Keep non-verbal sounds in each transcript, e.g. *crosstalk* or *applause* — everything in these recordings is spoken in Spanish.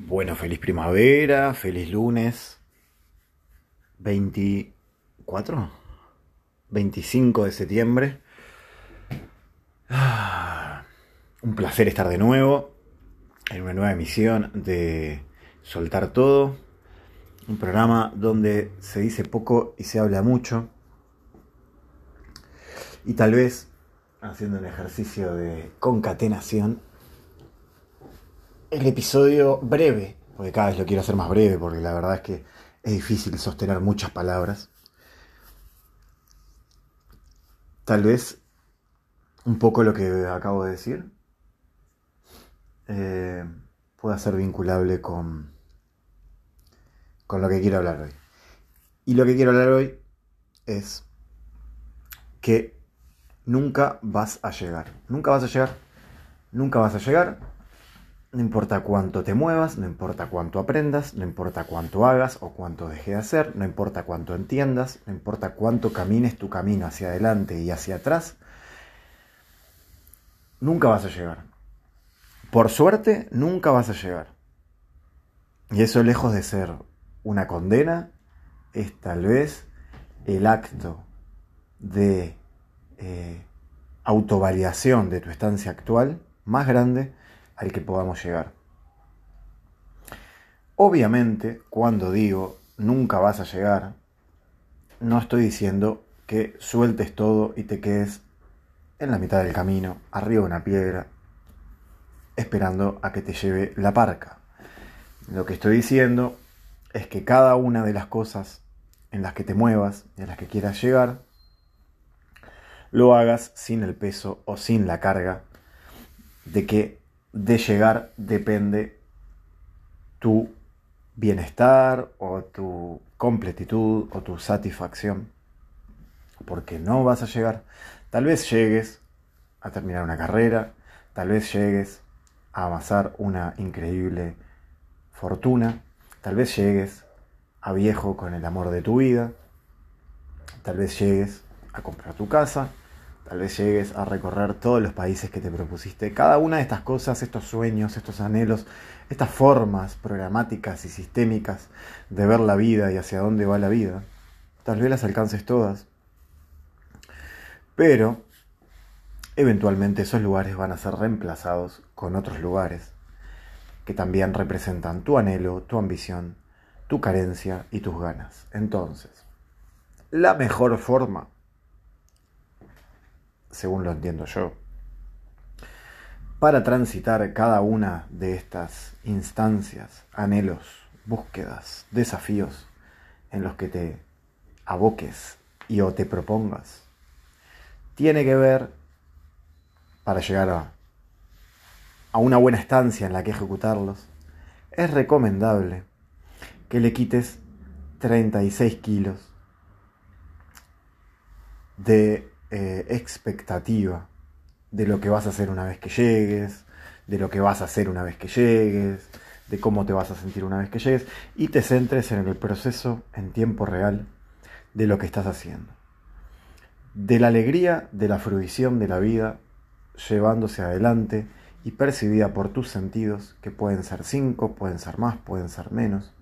Bueno, feliz primavera, feliz lunes. 24, 25 de septiembre. Ah, un placer estar de nuevo en una nueva emisión de Soltar Todo. Un programa donde se dice poco y se habla mucho. Y tal vez haciendo un ejercicio de concatenación el episodio breve, porque cada vez lo quiero hacer más breve, porque la verdad es que es difícil sostener muchas palabras. Tal vez un poco lo que acabo de decir eh, pueda ser vinculable con, con lo que quiero hablar hoy. Y lo que quiero hablar hoy es que nunca vas a llegar. Nunca vas a llegar. Nunca vas a llegar no importa cuánto te muevas, no importa cuánto aprendas, no importa cuánto hagas o cuánto dejes de hacer, no importa cuánto entiendas, no importa cuánto camines tu camino hacia adelante y hacia atrás, nunca vas a llegar. Por suerte, nunca vas a llegar. Y eso lejos de ser una condena, es tal vez el acto de eh, autovalidación de tu estancia actual más grande al que podamos llegar. Obviamente, cuando digo nunca vas a llegar, no estoy diciendo que sueltes todo y te quedes en la mitad del camino, arriba de una piedra, esperando a que te lleve la parca. Lo que estoy diciendo es que cada una de las cosas en las que te muevas y en las que quieras llegar, lo hagas sin el peso o sin la carga de que de llegar depende tu bienestar o tu completitud o tu satisfacción. Porque no vas a llegar. Tal vez llegues a terminar una carrera, tal vez llegues a amasar una increíble fortuna, tal vez llegues a viejo con el amor de tu vida, tal vez llegues a comprar tu casa, Tal vez llegues a recorrer todos los países que te propusiste. Cada una de estas cosas, estos sueños, estos anhelos, estas formas programáticas y sistémicas de ver la vida y hacia dónde va la vida, tal vez las alcances todas. Pero eventualmente esos lugares van a ser reemplazados con otros lugares que también representan tu anhelo, tu ambición, tu carencia y tus ganas. Entonces, la mejor forma según lo entiendo yo, para transitar cada una de estas instancias, anhelos, búsquedas, desafíos en los que te aboques y o te propongas, tiene que ver, para llegar a, a una buena estancia en la que ejecutarlos, es recomendable que le quites 36 kilos de eh, expectativa de lo que vas a hacer una vez que llegues, de lo que vas a hacer una vez que llegues, de cómo te vas a sentir una vez que llegues, y te centres en el proceso en tiempo real de lo que estás haciendo. De la alegría, de la fruición de la vida, llevándose adelante y percibida por tus sentidos, que pueden ser cinco, pueden ser más, pueden ser menos,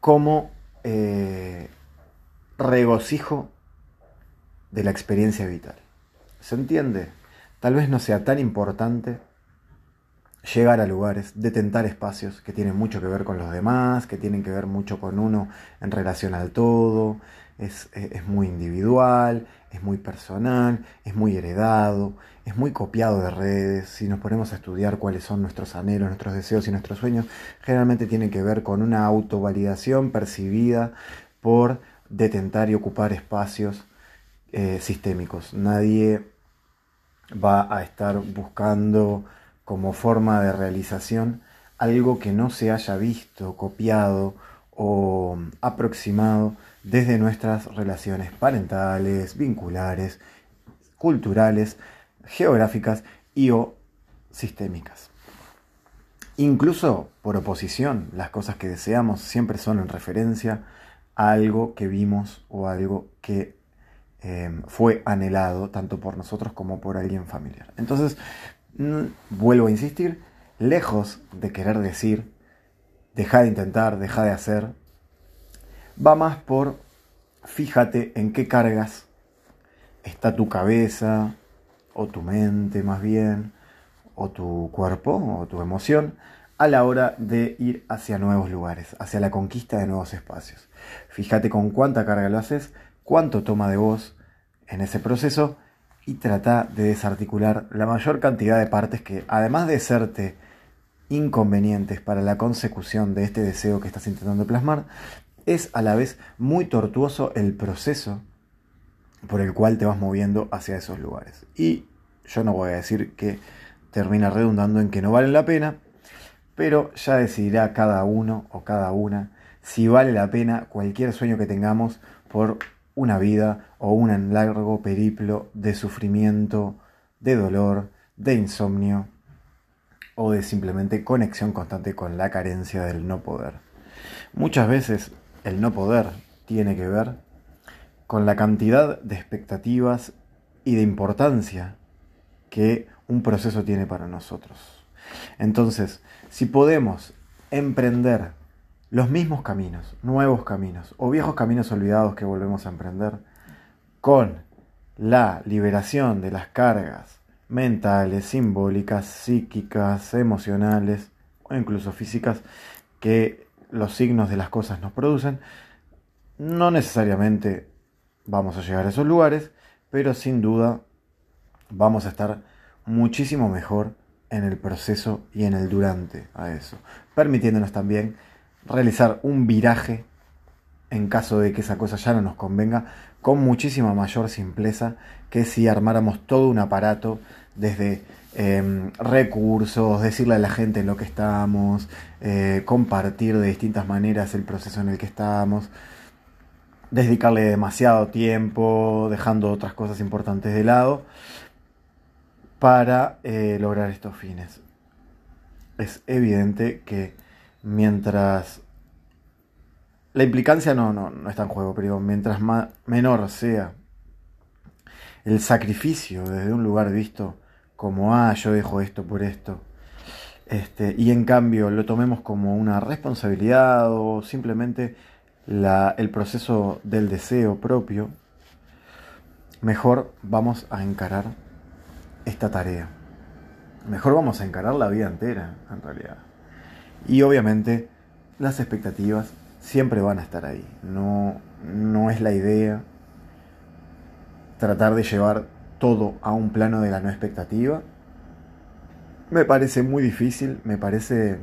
como eh, regocijo de la experiencia vital. ¿Se entiende? Tal vez no sea tan importante llegar a lugares, detentar espacios que tienen mucho que ver con los demás, que tienen que ver mucho con uno en relación al todo, es, es, muy individual, es muy personal, es muy heredado, es muy copiado de redes. Si nos ponemos a estudiar cuáles son nuestros anhelos, nuestros deseos y nuestros sueños, generalmente tienen que ver con una autovalidación percibida por detentar y ocupar espacios eh, sistémicos. Nadie va a estar buscando como forma de realización algo que no se haya visto, copiado o aproximado desde nuestras relaciones parentales, vinculares, culturales, geográficas y o sistémicas. Incluso por oposición, las cosas que deseamos siempre son en referencia algo que vimos o algo que em, fue anhelado tanto por nosotros como por alguien familiar. Entonces, vuelvo a insistir, lejos de querer decir, deja de intentar, deja de hacer, va más por fíjate en qué cargas está tu cabeza o tu mente más bien, o tu cuerpo o tu emoción a la hora de ir hacia nuevos lugares, hacia la conquista de nuevos espacios. Fíjate con cuánta carga lo haces, cuánto toma de vos en ese proceso y trata de desarticular la mayor cantidad de partes que, además de serte inconvenientes para la consecución de este deseo que estás intentando plasmar, es a la vez muy tortuoso el proceso por el cual te vas moviendo hacia esos lugares. Y yo no voy a decir que termina redundando en que no valen la pena, pero ya decidirá cada uno o cada una si vale la pena cualquier sueño que tengamos por una vida o un largo periplo de sufrimiento, de dolor, de insomnio o de simplemente conexión constante con la carencia del no poder. Muchas veces el no poder tiene que ver con la cantidad de expectativas y de importancia que un proceso tiene para nosotros. Entonces, si podemos emprender los mismos caminos, nuevos caminos o viejos caminos olvidados que volvemos a emprender, con la liberación de las cargas mentales, simbólicas, psíquicas, emocionales o incluso físicas que los signos de las cosas nos producen, no necesariamente vamos a llegar a esos lugares, pero sin duda vamos a estar muchísimo mejor en el proceso y en el durante a eso, permitiéndonos también realizar un viraje en caso de que esa cosa ya no nos convenga, con muchísima mayor simpleza que si armáramos todo un aparato desde em, recursos, decirle a la gente en lo que estamos, eh, compartir de distintas maneras el proceso en el que estamos, dedicarle demasiado tiempo, dejando otras cosas importantes de lado, para eh, lograr estos fines. Es evidente que mientras la implicancia no, no, no está en juego, pero mientras menor sea el sacrificio desde un lugar visto como, ah, yo dejo esto por esto, este, y en cambio lo tomemos como una responsabilidad o simplemente el proceso del deseo propio, mejor vamos a encarar esta tarea. Mejor vamos a encarar la vida entera, en realidad. Y obviamente las expectativas siempre van a estar ahí. No, no es la idea tratar de llevar todo a un plano de la no expectativa. Me parece muy difícil, me parece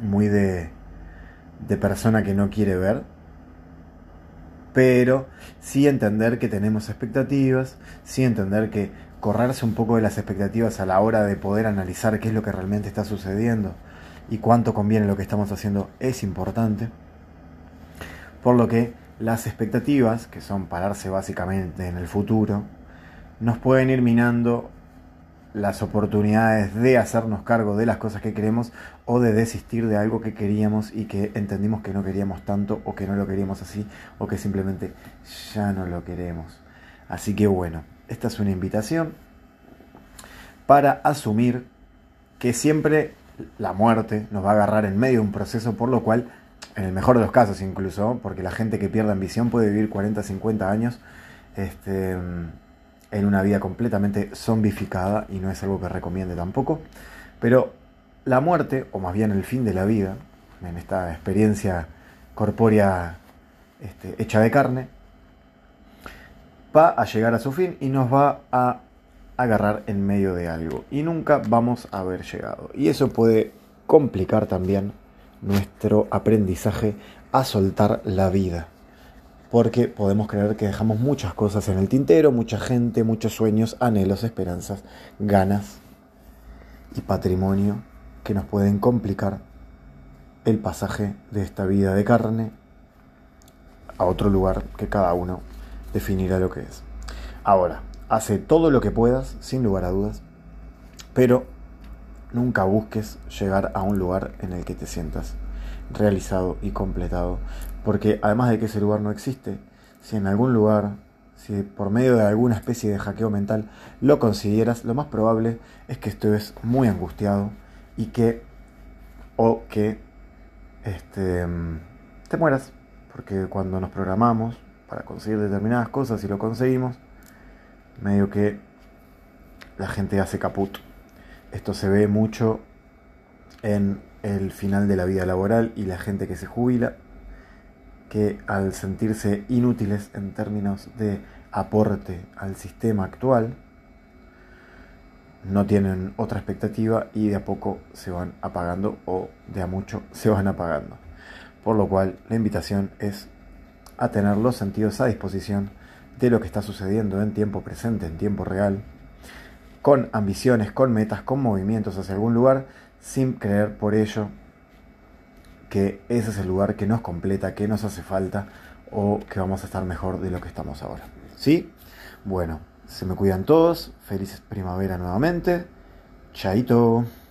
muy de de persona que no quiere ver, pero sí entender que tenemos expectativas, sí entender que correrse un poco de las expectativas a la hora de poder analizar qué es lo que realmente está sucediendo y cuánto conviene lo que estamos haciendo es importante. Por lo que las expectativas, que son pararse básicamente en el futuro, nos pueden ir minando las oportunidades de hacernos cargo de las cosas que queremos o de desistir de algo que queríamos y que entendimos que no queríamos tanto o que no lo queríamos así o que simplemente ya no lo queremos. Así que bueno, esta es una invitación para asumir que siempre la muerte nos va a agarrar en medio de un proceso por lo cual, en el mejor de los casos incluso, porque la gente que pierde ambición puede vivir 40, 50 años, este en una vida completamente zombificada y no es algo que recomiende tampoco. Pero la muerte, o más bien el fin de la vida, en esta experiencia corpórea este, hecha de carne, va a llegar a su fin y nos va a agarrar en medio de algo. Y nunca vamos a haber llegado. Y eso puede complicar también nuestro aprendizaje a soltar la vida porque podemos creer que dejamos muchas cosas en el tintero, mucha gente, muchos sueños, anhelos, esperanzas, ganas y patrimonio que nos pueden complicar el pasaje de esta vida de carne a otro lugar que cada uno definirá lo que es. Ahora, hace todo lo que puedas, sin lugar a dudas, pero nunca busques llegar a un lugar en el que te sientas realizado y completado. Porque además de que ese lugar no existe, si en algún lugar si por medio de alguna especie de hackeo mental lo consideras, lo más probable es que estés muy angustiado y que o que este, te mueras, porque cuando nos programamos para conseguir determinadas cosas y lo conseguimos, medio que la gente hace caput. Esto se ve mucho en el final de la vida laboral y la gente que se jubila, que al sentirse inútiles en términos de aporte al sistema actual, no tienen otra expectativa y de a poco se van apagando o de a mucho *laughs* se van apagando. Por lo cual la invitación es a tener los sentidos a disposición de lo que está sucediendo en tiempo presente, en tiempo real, con ambiciones, con metas, con movimientos hacia algún lugar, sin creer por ello que ese es el lugar que nos completa, que nos hace falta o que vamos a estar mejor de lo que estamos ahora. ¿Sí? Bueno, se me cuidan todos. Feliz primavera nuevamente. Chaito.